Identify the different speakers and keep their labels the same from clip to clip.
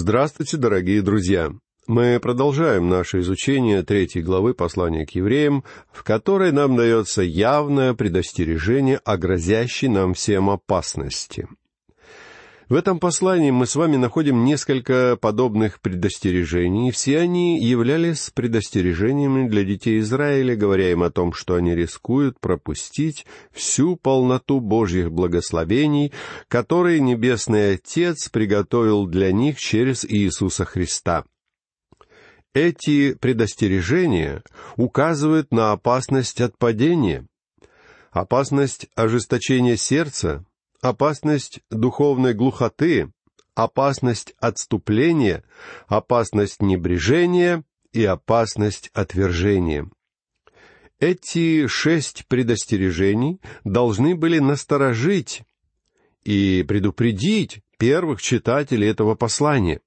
Speaker 1: Здравствуйте, дорогие друзья! Мы продолжаем наше изучение третьей главы послания к евреям, в которой нам дается явное предостережение о грозящей нам всем опасности. В этом послании мы с вами находим несколько подобных предостережений, и все они являлись предостережениями для детей Израиля, говоря им о том, что они рискуют пропустить всю полноту Божьих благословений, которые Небесный Отец приготовил для них через Иисуса Христа. Эти предостережения указывают на опасность отпадения, опасность ожесточения сердца, опасность духовной глухоты, опасность отступления, опасность небрежения и опасность отвержения. Эти шесть предостережений должны были насторожить и предупредить первых читателей этого послания.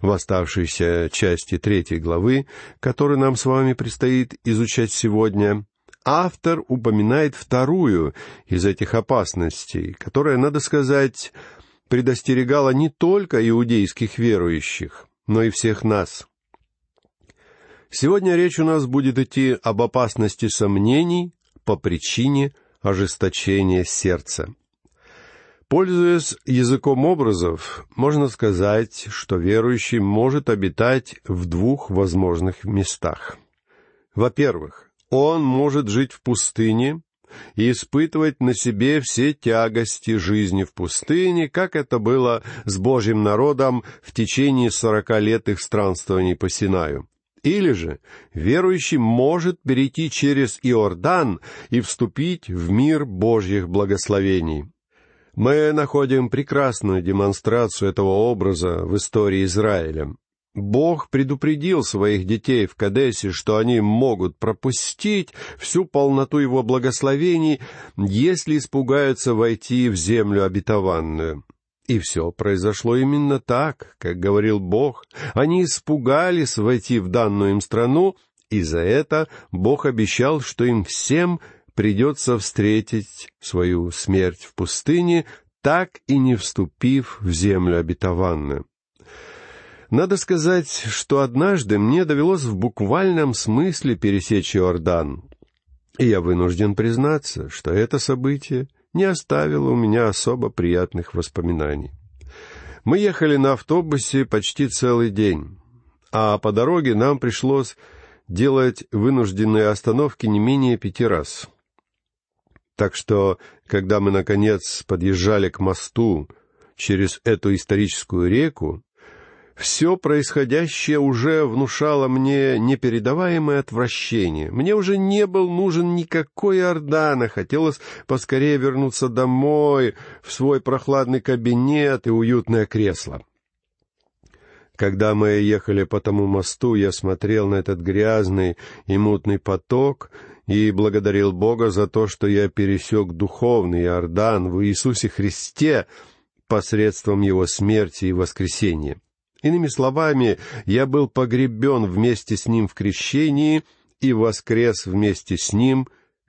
Speaker 1: В оставшейся части третьей главы, которую нам с вами предстоит изучать сегодня, автор упоминает вторую из этих опасностей, которая, надо сказать, предостерегала не только иудейских верующих, но и всех нас. Сегодня речь у нас будет идти об опасности сомнений по причине ожесточения сердца. Пользуясь языком образов, можно сказать, что верующий может обитать в двух возможных местах. Во-первых, он может жить в пустыне и испытывать на себе все тягости жизни в пустыне, как это было с Божьим народом в течение сорока лет их странствований по Синаю. Или же верующий может перейти через Иордан и вступить в мир Божьих благословений. Мы находим прекрасную демонстрацию этого образа в истории Израиля. Бог предупредил своих детей в Кадесе, что они могут пропустить всю полноту Его благословений, если испугаются войти в землю обетованную. И все произошло именно так, как говорил Бог. Они испугались войти в данную им страну, и за это Бог обещал, что им всем придется встретить свою смерть в пустыне, так и не вступив в землю обетованную. Надо сказать, что однажды мне довелось в буквальном смысле пересечь Иордан. И я вынужден признаться, что это событие не оставило у меня особо приятных воспоминаний. Мы ехали на автобусе почти целый день, а по дороге нам пришлось делать вынужденные остановки не менее пяти раз. Так что, когда мы, наконец, подъезжали к мосту через эту историческую реку, все происходящее уже внушало мне непередаваемое отвращение. Мне уже не был нужен никакой Ордан, а хотелось поскорее вернуться домой, в свой прохладный кабинет и уютное кресло. Когда мы ехали по тому мосту, я смотрел на этот грязный и мутный поток и благодарил Бога за то, что я пересек духовный Иордан в Иисусе Христе посредством Его смерти и воскресения. Иными словами, я был погребен вместе с Ним в крещении и воскрес вместе с Ним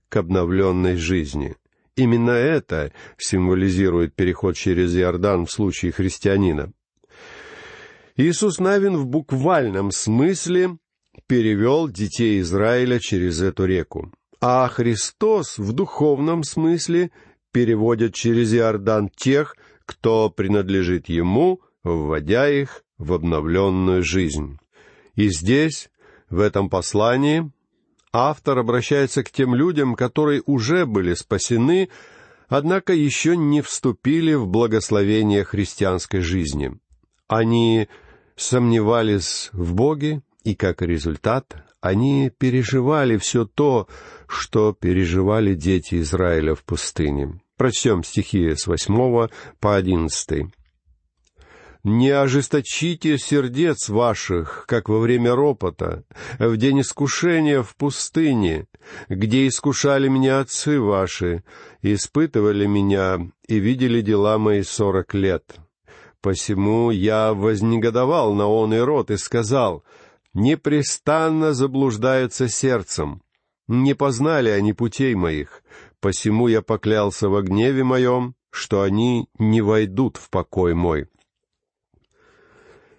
Speaker 1: к обновленной жизни. Именно это символизирует переход через Иордан в случае христианина. Иисус Навин в буквальном смысле перевел детей Израиля через эту реку, а Христос в духовном смысле переводит через Иордан тех, кто принадлежит Ему, вводя их в обновленную жизнь. И здесь, в этом послании, автор обращается к тем людям, которые уже были спасены, однако еще не вступили в благословение христианской жизни. Они сомневались в Боге, и как результат они переживали все то, что переживали дети Израиля в пустыне. Прочтем стихи с восьмого по одиннадцатый. Не ожесточите сердец ваших, как во время ропота, в день искушения в пустыне, где искушали меня отцы ваши, испытывали меня и видели дела мои сорок лет. Посему я вознегодовал на он и рот и сказал, «Непрестанно заблуждаются сердцем, не познали они путей моих, посему я поклялся во гневе моем, что они не войдут в покой мой».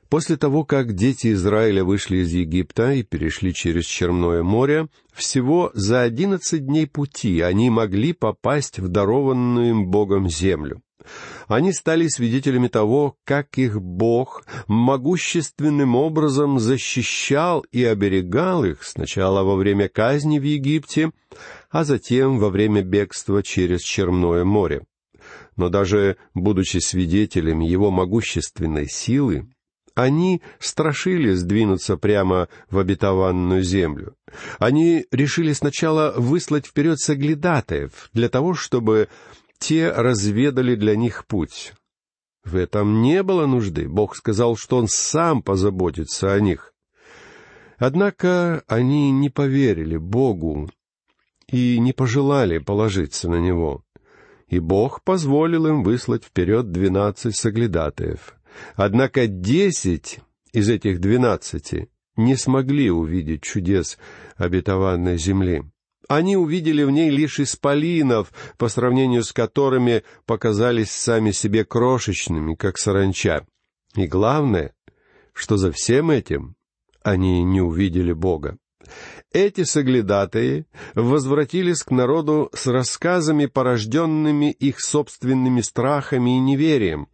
Speaker 1: После того, как дети Израиля вышли из Египта и перешли через Черное море, всего за одиннадцать дней пути они могли попасть в дарованную им Богом землю. Они стали свидетелями того, как их Бог могущественным образом защищал и оберегал их сначала во время казни в Египте, а затем во время бегства через Черное море. Но даже будучи свидетелями его могущественной силы, они страшились двинуться прямо в обетованную землю. Они решили сначала выслать вперед соглядатаев для того, чтобы те разведали для них путь. В этом не было нужды. Бог сказал, что Он сам позаботится о них. Однако они не поверили Богу и не пожелали положиться на Него. И Бог позволил им выслать вперед двенадцать соглядатаев. Однако десять из этих двенадцати не смогли увидеть чудес обетованной земли. Они увидели в ней лишь исполинов, по сравнению с которыми показались сами себе крошечными, как саранча. И главное, что за всем этим они не увидели Бога. Эти соглядатые возвратились к народу с рассказами, порожденными их собственными страхами и неверием,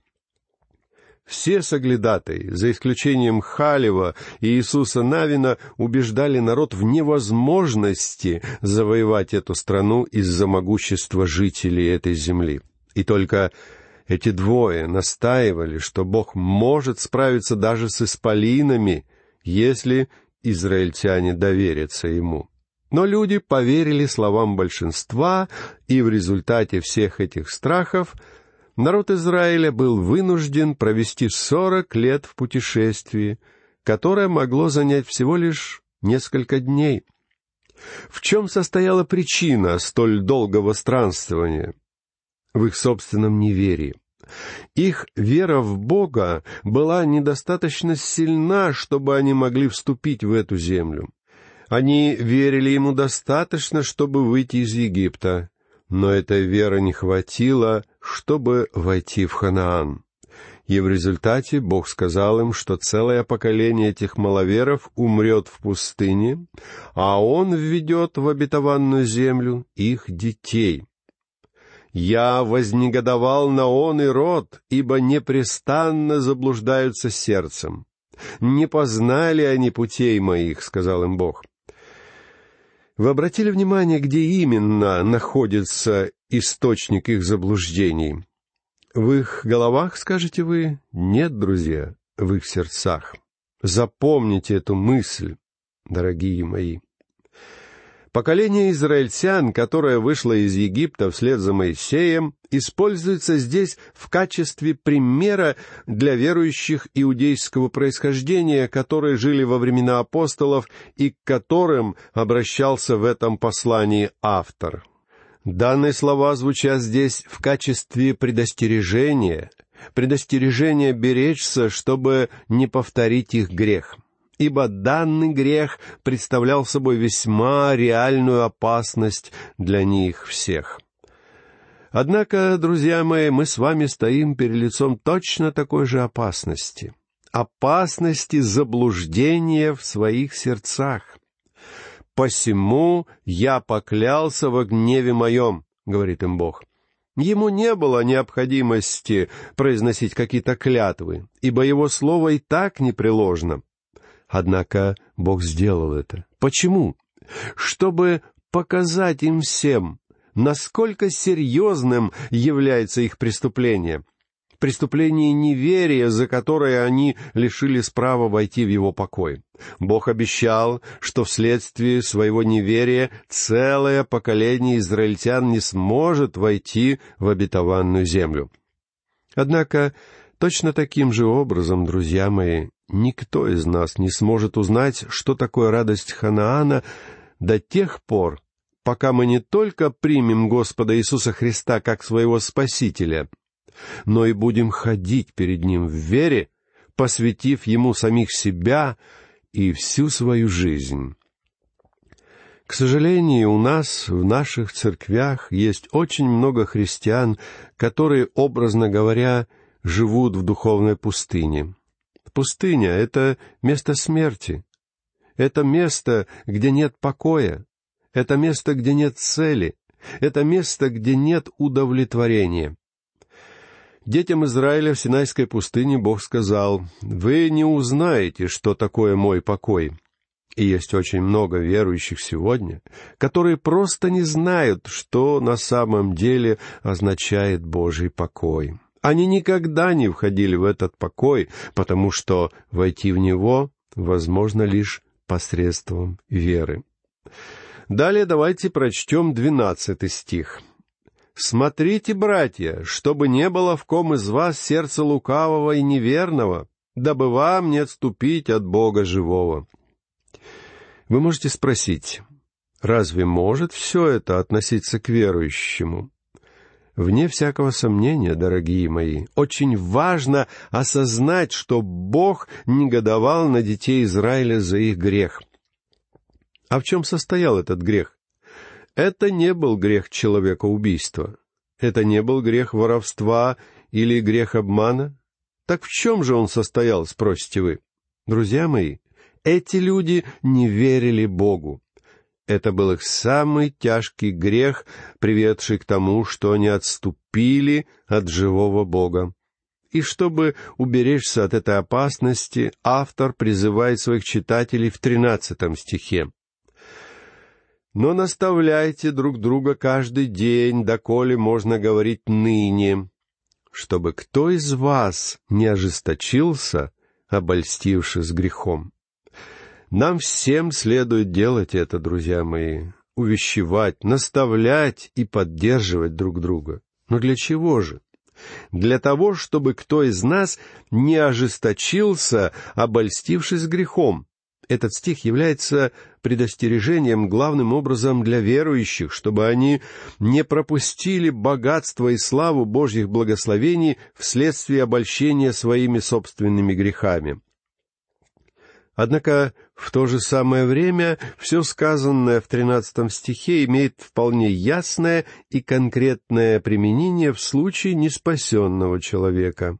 Speaker 1: все соглядатые, за исключением Халева и Иисуса Навина, убеждали народ в невозможности завоевать эту страну из-за могущества жителей этой земли. И только эти двое настаивали, что Бог может справиться даже с исполинами, если израильтяне доверятся Ему. Но люди поверили словам большинства, и в результате всех этих страхов — народ Израиля был вынужден провести сорок лет в путешествии, которое могло занять всего лишь несколько дней. В чем состояла причина столь долгого странствования? В их собственном неверии. Их вера в Бога была недостаточно сильна, чтобы они могли вступить в эту землю. Они верили Ему достаточно, чтобы выйти из Египта, но этой веры не хватило, чтобы войти в Ханаан. И в результате Бог сказал им, что целое поколение этих маловеров умрет в пустыне, а Он введет в обетованную землю их детей. «Я вознегодовал на он и род, ибо непрестанно заблуждаются сердцем. Не познали они путей моих», — сказал им Бог. Вы обратили внимание, где именно находится источник их заблуждений? В их головах, скажете вы? Нет, друзья, в их сердцах. Запомните эту мысль, дорогие мои. Поколение израильтян, которое вышло из Египта вслед за Моисеем, используется здесь в качестве примера для верующих иудейского происхождения, которые жили во времена апостолов и к которым обращался в этом послании автор. Данные слова звучат здесь в качестве предостережения, предостережения беречься, чтобы не повторить их грех ибо данный грех представлял собой весьма реальную опасность для них всех. Однако, друзья мои, мы с вами стоим перед лицом точно такой же опасности. Опасности заблуждения в своих сердцах. «Посему я поклялся во гневе моем», — говорит им Бог. Ему не было необходимости произносить какие-то клятвы, ибо его слово и так непреложно. Однако Бог сделал это. Почему? Чтобы показать им всем, насколько серьезным является их преступление. Преступление неверия, за которое они лишились права войти в его покой. Бог обещал, что вследствие своего неверия целое поколение израильтян не сможет войти в обетованную землю. Однако точно таким же образом, друзья мои, Никто из нас не сможет узнать, что такое радость Ханаана до тех пор, пока мы не только примем Господа Иисуса Христа как своего Спасителя, но и будем ходить перед Ним в вере, посвятив Ему самих себя и всю свою жизнь. К сожалению, у нас в наших церквях есть очень много христиан, которые, образно говоря, живут в духовной пустыне. Пустыня — это место смерти. Это место, где нет покоя. Это место, где нет цели. Это место, где нет удовлетворения. Детям Израиля в Синайской пустыне Бог сказал, «Вы не узнаете, что такое мой покой». И есть очень много верующих сегодня, которые просто не знают, что на самом деле означает Божий покой. Они никогда не входили в этот покой, потому что войти в него возможно лишь посредством веры. Далее давайте прочтем двенадцатый стих. «Смотрите, братья, чтобы не было в ком из вас сердца лукавого и неверного, дабы вам не отступить от Бога живого». Вы можете спросить, разве может все это относиться к верующему? Вне всякого сомнения, дорогие мои, очень важно осознать, что Бог негодовал на детей Израиля за их грех. А в чем состоял этот грех? Это не был грех человекоубийства. Это не был грех воровства или грех обмана. Так в чем же он состоял, спросите вы? Друзья мои, эти люди не верили Богу. Это был их самый тяжкий грех, приведший к тому, что они отступили от живого Бога. И чтобы уберечься от этой опасности, автор призывает своих читателей в тринадцатом стихе. «Но наставляйте друг друга каждый день, доколе можно говорить ныне, чтобы кто из вас не ожесточился, обольстившись грехом». Нам всем следует делать это, друзья мои, увещевать, наставлять и поддерживать друг друга. Но для чего же? Для того, чтобы кто из нас не ожесточился, обольстившись грехом. Этот стих является предостережением главным образом для верующих, чтобы они не пропустили богатство и славу Божьих благословений вследствие обольщения своими собственными грехами. Однако в то же самое время все сказанное в тринадцатом стихе имеет вполне ясное и конкретное применение в случае неспасенного человека.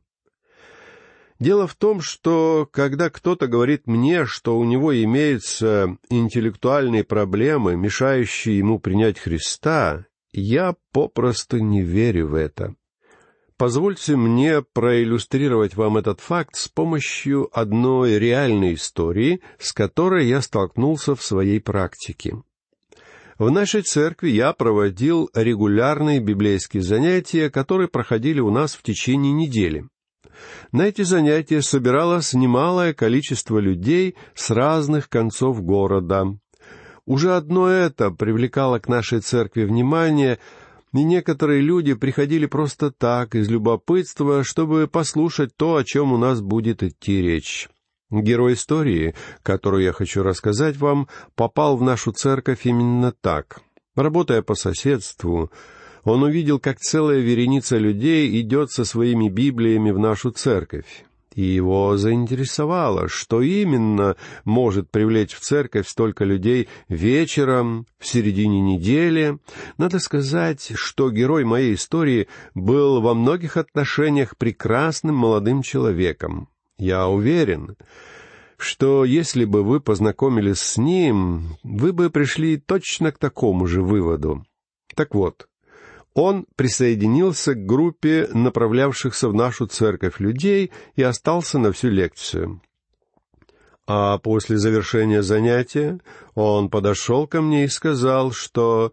Speaker 1: Дело в том, что когда кто-то говорит мне, что у него имеются интеллектуальные проблемы, мешающие ему принять Христа, я попросту не верю в это. Позвольте мне проиллюстрировать вам этот факт с помощью одной реальной истории, с которой я столкнулся в своей практике. В нашей церкви я проводил регулярные библейские занятия, которые проходили у нас в течение недели. На эти занятия собиралось немалое количество людей с разных концов города. Уже одно это привлекало к нашей церкви внимание — и некоторые люди приходили просто так, из любопытства, чтобы послушать то, о чем у нас будет идти речь. Герой истории, которую я хочу рассказать вам, попал в нашу церковь именно так. Работая по соседству, он увидел, как целая вереница людей идет со своими Библиями в нашу церковь и его заинтересовало, что именно может привлечь в церковь столько людей вечером, в середине недели. Надо сказать, что герой моей истории был во многих отношениях прекрасным молодым человеком. Я уверен, что если бы вы познакомились с ним, вы бы пришли точно к такому же выводу. Так вот, он присоединился к группе направлявшихся в нашу церковь людей и остался на всю лекцию. А после завершения занятия он подошел ко мне и сказал, что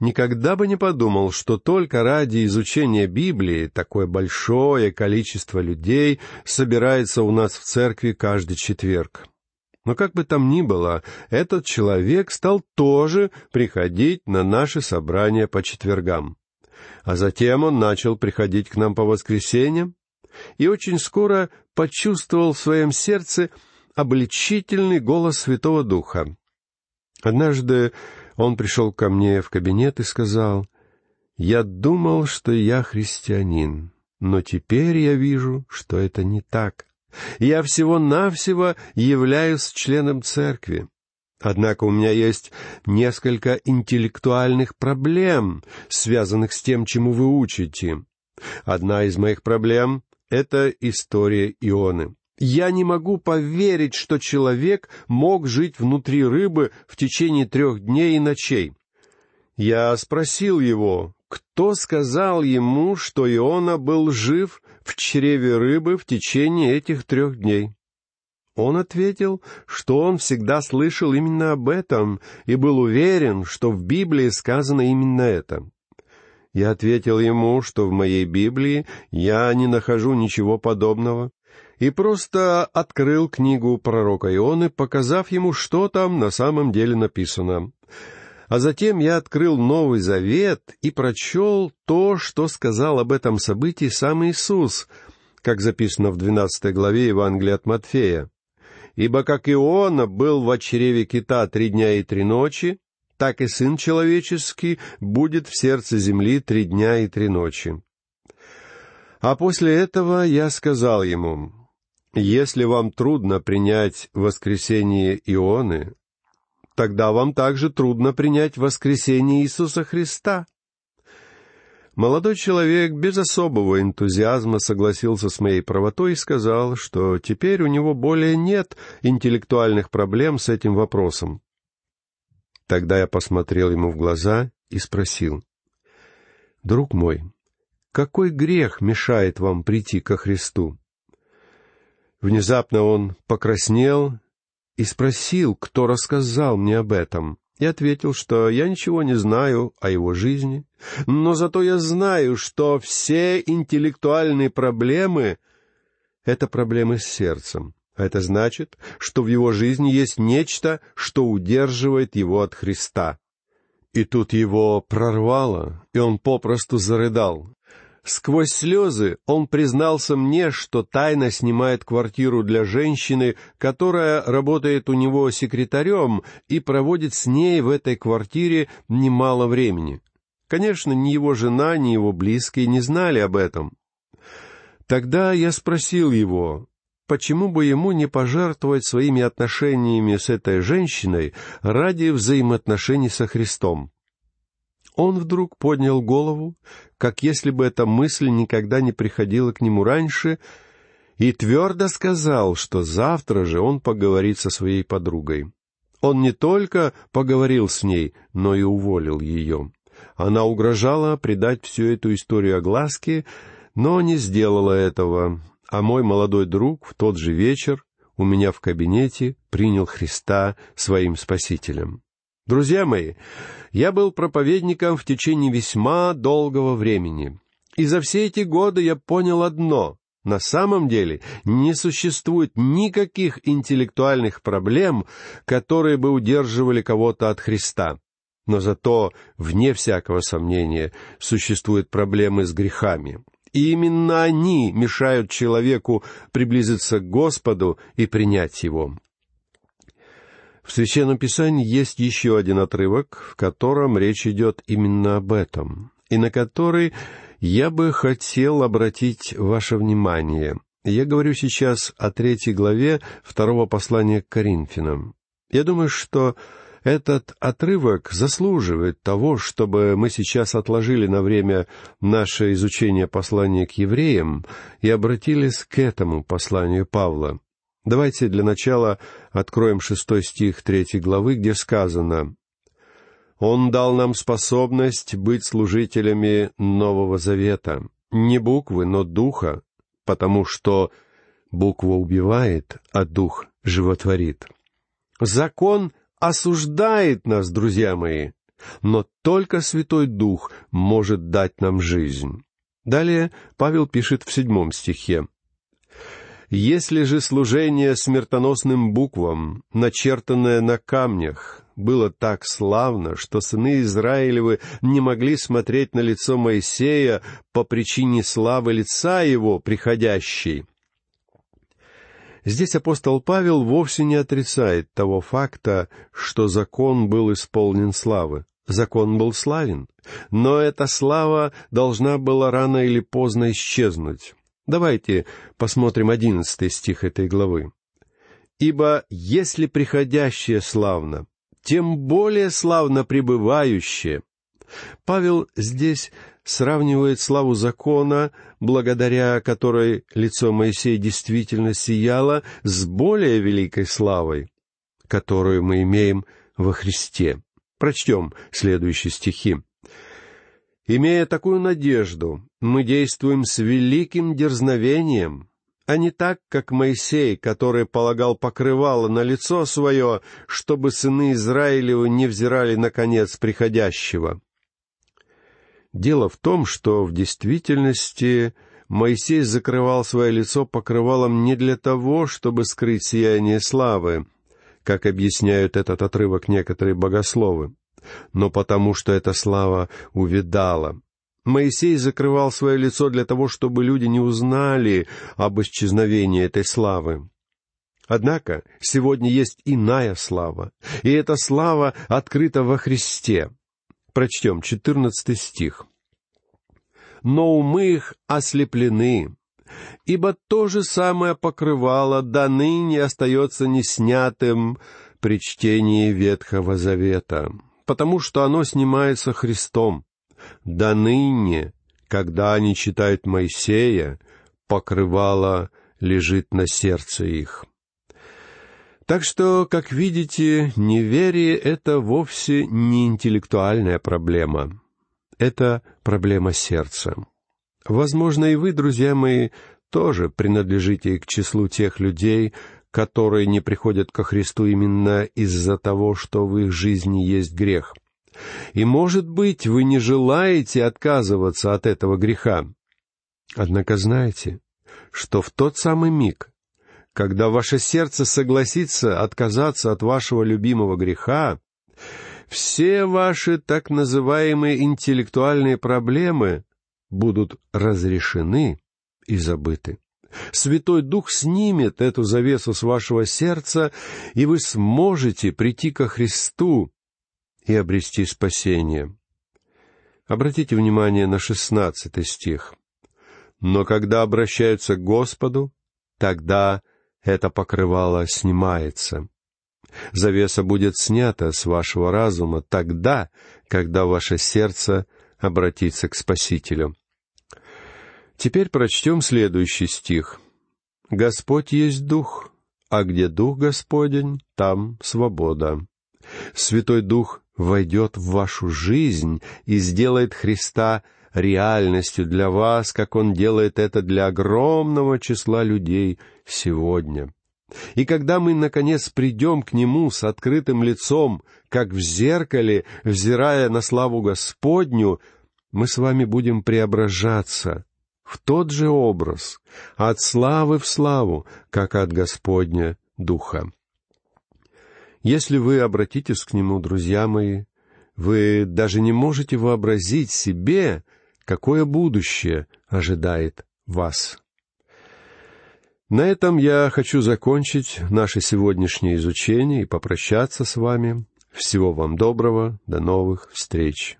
Speaker 1: никогда бы не подумал, что только ради изучения Библии такое большое количество людей собирается у нас в церкви каждый четверг. Но как бы там ни было, этот человек стал тоже приходить на наши собрания по четвергам а затем он начал приходить к нам по воскресеньям и очень скоро почувствовал в своем сердце обличительный голос Святого Духа. Однажды он пришел ко мне в кабинет и сказал, «Я думал, что я христианин, но теперь я вижу, что это не так. Я всего-навсего являюсь членом церкви. Однако у меня есть несколько интеллектуальных проблем, связанных с тем, чему вы учите. Одна из моих проблем — это история Ионы. Я не могу поверить, что человек мог жить внутри рыбы в течение трех дней и ночей. Я спросил его, кто сказал ему, что Иона был жив в чреве рыбы в течение этих трех дней? Он ответил, что он всегда слышал именно об этом и был уверен, что в Библии сказано именно это. Я ответил ему, что в моей Библии я не нахожу ничего подобного, и просто открыл книгу пророка Ионы, показав ему, что там на самом деле написано. А затем я открыл Новый Завет и прочел то, что сказал об этом событии сам Иисус, как записано в двенадцатой главе Евангелия от Матфея. «Ибо как Иона был в чреве кита три дня и три ночи, так и Сын Человеческий будет в сердце земли три дня и три ночи». А после этого я сказал ему, «Если вам трудно принять воскресение Ионы, тогда вам также трудно принять воскресение Иисуса Христа. Молодой человек без особого энтузиазма согласился с моей правотой и сказал, что теперь у него более нет интеллектуальных проблем с этим вопросом. Тогда я посмотрел ему в глаза и спросил, «Друг мой, какой грех мешает вам прийти ко Христу?» Внезапно он покраснел и спросил, кто рассказал мне об этом. И ответил, что я ничего не знаю о его жизни, но зато я знаю, что все интеллектуальные проблемы — это проблемы с сердцем. А это значит, что в его жизни есть нечто, что удерживает его от Христа. И тут его прорвало, и он попросту зарыдал. Сквозь слезы он признался мне, что тайно снимает квартиру для женщины, которая работает у него секретарем и проводит с ней в этой квартире немало времени. Конечно, ни его жена, ни его близкие не знали об этом. Тогда я спросил его, почему бы ему не пожертвовать своими отношениями с этой женщиной ради взаимоотношений со Христом. Он вдруг поднял голову, как если бы эта мысль никогда не приходила к нему раньше, и твердо сказал, что завтра же он поговорит со своей подругой. Он не только поговорил с ней, но и уволил ее. Она угрожала придать всю эту историю огласке, но не сделала этого, а мой молодой друг в тот же вечер у меня в кабинете принял Христа своим Спасителем. Друзья мои, я был проповедником в течение весьма долгого времени. И за все эти годы я понял одно. На самом деле не существует никаких интеллектуальных проблем, которые бы удерживали кого-то от Христа. Но зато, вне всякого сомнения, существуют проблемы с грехами. И именно они мешают человеку приблизиться к Господу и принять Его. В Священном Писании есть еще один отрывок, в котором речь идет именно об этом, и на который я бы хотел обратить ваше внимание. Я говорю сейчас о третьей главе второго послания к Коринфянам. Я думаю, что этот отрывок заслуживает того, чтобы мы сейчас отложили на время наше изучение послания к евреям и обратились к этому посланию Павла. Давайте для начала откроем шестой стих третьей главы, где сказано «Он дал нам способность быть служителями Нового Завета, не буквы, но духа, потому что буква убивает, а дух животворит». Закон осуждает нас, друзья мои, но только Святой Дух может дать нам жизнь. Далее Павел пишет в седьмом стихе. Если же служение смертоносным буквам, начертанное на камнях, было так славно, что сыны Израилевы не могли смотреть на лицо Моисея по причине славы лица его приходящей. Здесь апостол Павел вовсе не отрицает того факта, что закон был исполнен славы. Закон был славен, но эта слава должна была рано или поздно исчезнуть. Давайте посмотрим одиннадцатый стих этой главы. «Ибо если приходящее славно, тем более славно пребывающее». Павел здесь сравнивает славу закона, благодаря которой лицо Моисея действительно сияло, с более великой славой, которую мы имеем во Христе. Прочтем следующие стихи. «Имея такую надежду, мы действуем с великим дерзновением, а не так, как Моисей, который полагал покрывало на лицо свое, чтобы сыны Израилевы не взирали на конец приходящего. Дело в том, что в действительности Моисей закрывал свое лицо покрывалом не для того, чтобы скрыть сияние славы, как объясняют этот отрывок некоторые богословы, но потому что эта слава увидала, Моисей закрывал свое лицо для того, чтобы люди не узнали об исчезновении этой славы. Однако сегодня есть иная слава, и эта слава открыта во Христе. Прочтем четырнадцатый стих. «Но умы их ослеплены, ибо то же самое покрывало до ныне остается неснятым при чтении Ветхого Завета, потому что оно снимается Христом, до ныне, когда они читают Моисея, покрывало лежит на сердце их. Так что, как видите, неверие — это вовсе не интеллектуальная проблема. Это проблема сердца. Возможно, и вы, друзья мои, тоже принадлежите к числу тех людей, которые не приходят ко Христу именно из-за того, что в их жизни есть грех. И, может быть, вы не желаете отказываться от этого греха. Однако знайте, что в тот самый миг, когда ваше сердце согласится отказаться от вашего любимого греха, все ваши так называемые интеллектуальные проблемы будут разрешены и забыты. Святой Дух снимет эту завесу с вашего сердца, и вы сможете прийти ко Христу и обрести спасение. Обратите внимание на шестнадцатый стих. «Но когда обращаются к Господу, тогда это покрывало снимается. Завеса будет снята с вашего разума тогда, когда ваше сердце обратится к Спасителю». Теперь прочтем следующий стих. «Господь есть Дух, а где Дух Господень, там свобода». Святой Дух войдет в вашу жизнь и сделает Христа реальностью для вас, как Он делает это для огромного числа людей сегодня. И когда мы, наконец, придем к Нему с открытым лицом, как в зеркале, взирая на славу Господню, мы с вами будем преображаться в тот же образ, от славы в славу, как от Господня Духа. Если вы обратитесь к Нему, друзья мои, вы даже не можете вообразить себе, какое будущее ожидает вас. На этом я хочу закончить наше сегодняшнее изучение и попрощаться с вами. Всего вам доброго, до новых встреч.